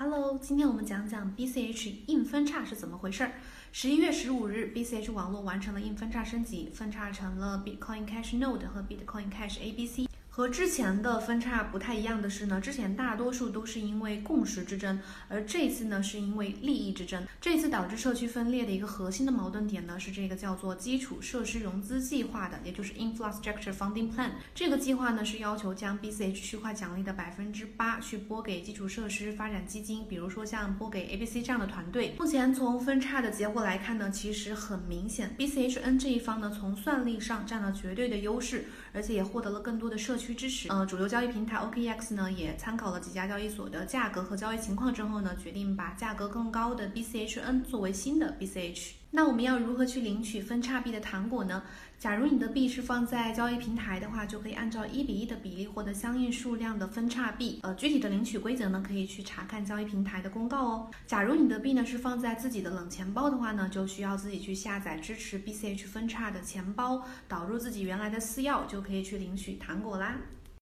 Hello，今天我们讲讲 BCH 硬分叉是怎么回事儿。十一月十五日，BCH 网络完成了硬分叉升级，分叉成了 Bitcoin Cash Node 和 Bitcoin Cash ABC。和之前的分叉不太一样的是呢，之前大多数都是因为共识之争，而这次呢是因为利益之争。这次导致社区分裂的一个核心的矛盾点呢是这个叫做基础设施融资计划的，也就是 Infrastructure Funding Plan。这个计划呢是要求将 BCH 区块奖励的百分之八去拨给基础设施发展基金，比如说像拨给 ABC 这样的团队。目前从分叉的结果来看呢，其实很明显，BCHN 这一方呢从算力上占了绝对的优势，而且也获得了更多的社区。去支持，呃，主流交易平台 OKEX 呢也参考了几家交易所的价格和交易情况之后呢，决定把价格更高的 BCHN 作为新的 BCH。那我们要如何去领取分叉币的糖果呢？假如你的币是放在交易平台的话，就可以按照一比一的比例获得相应数量的分叉币。呃，具体的领取规则呢，可以去查看交易平台的公告哦。假如你的币呢是放在自己的冷钱包的话呢，就需要自己去下载支持 BCH 分叉的钱包，导入自己原来的私钥，就可以去领取糖果啦。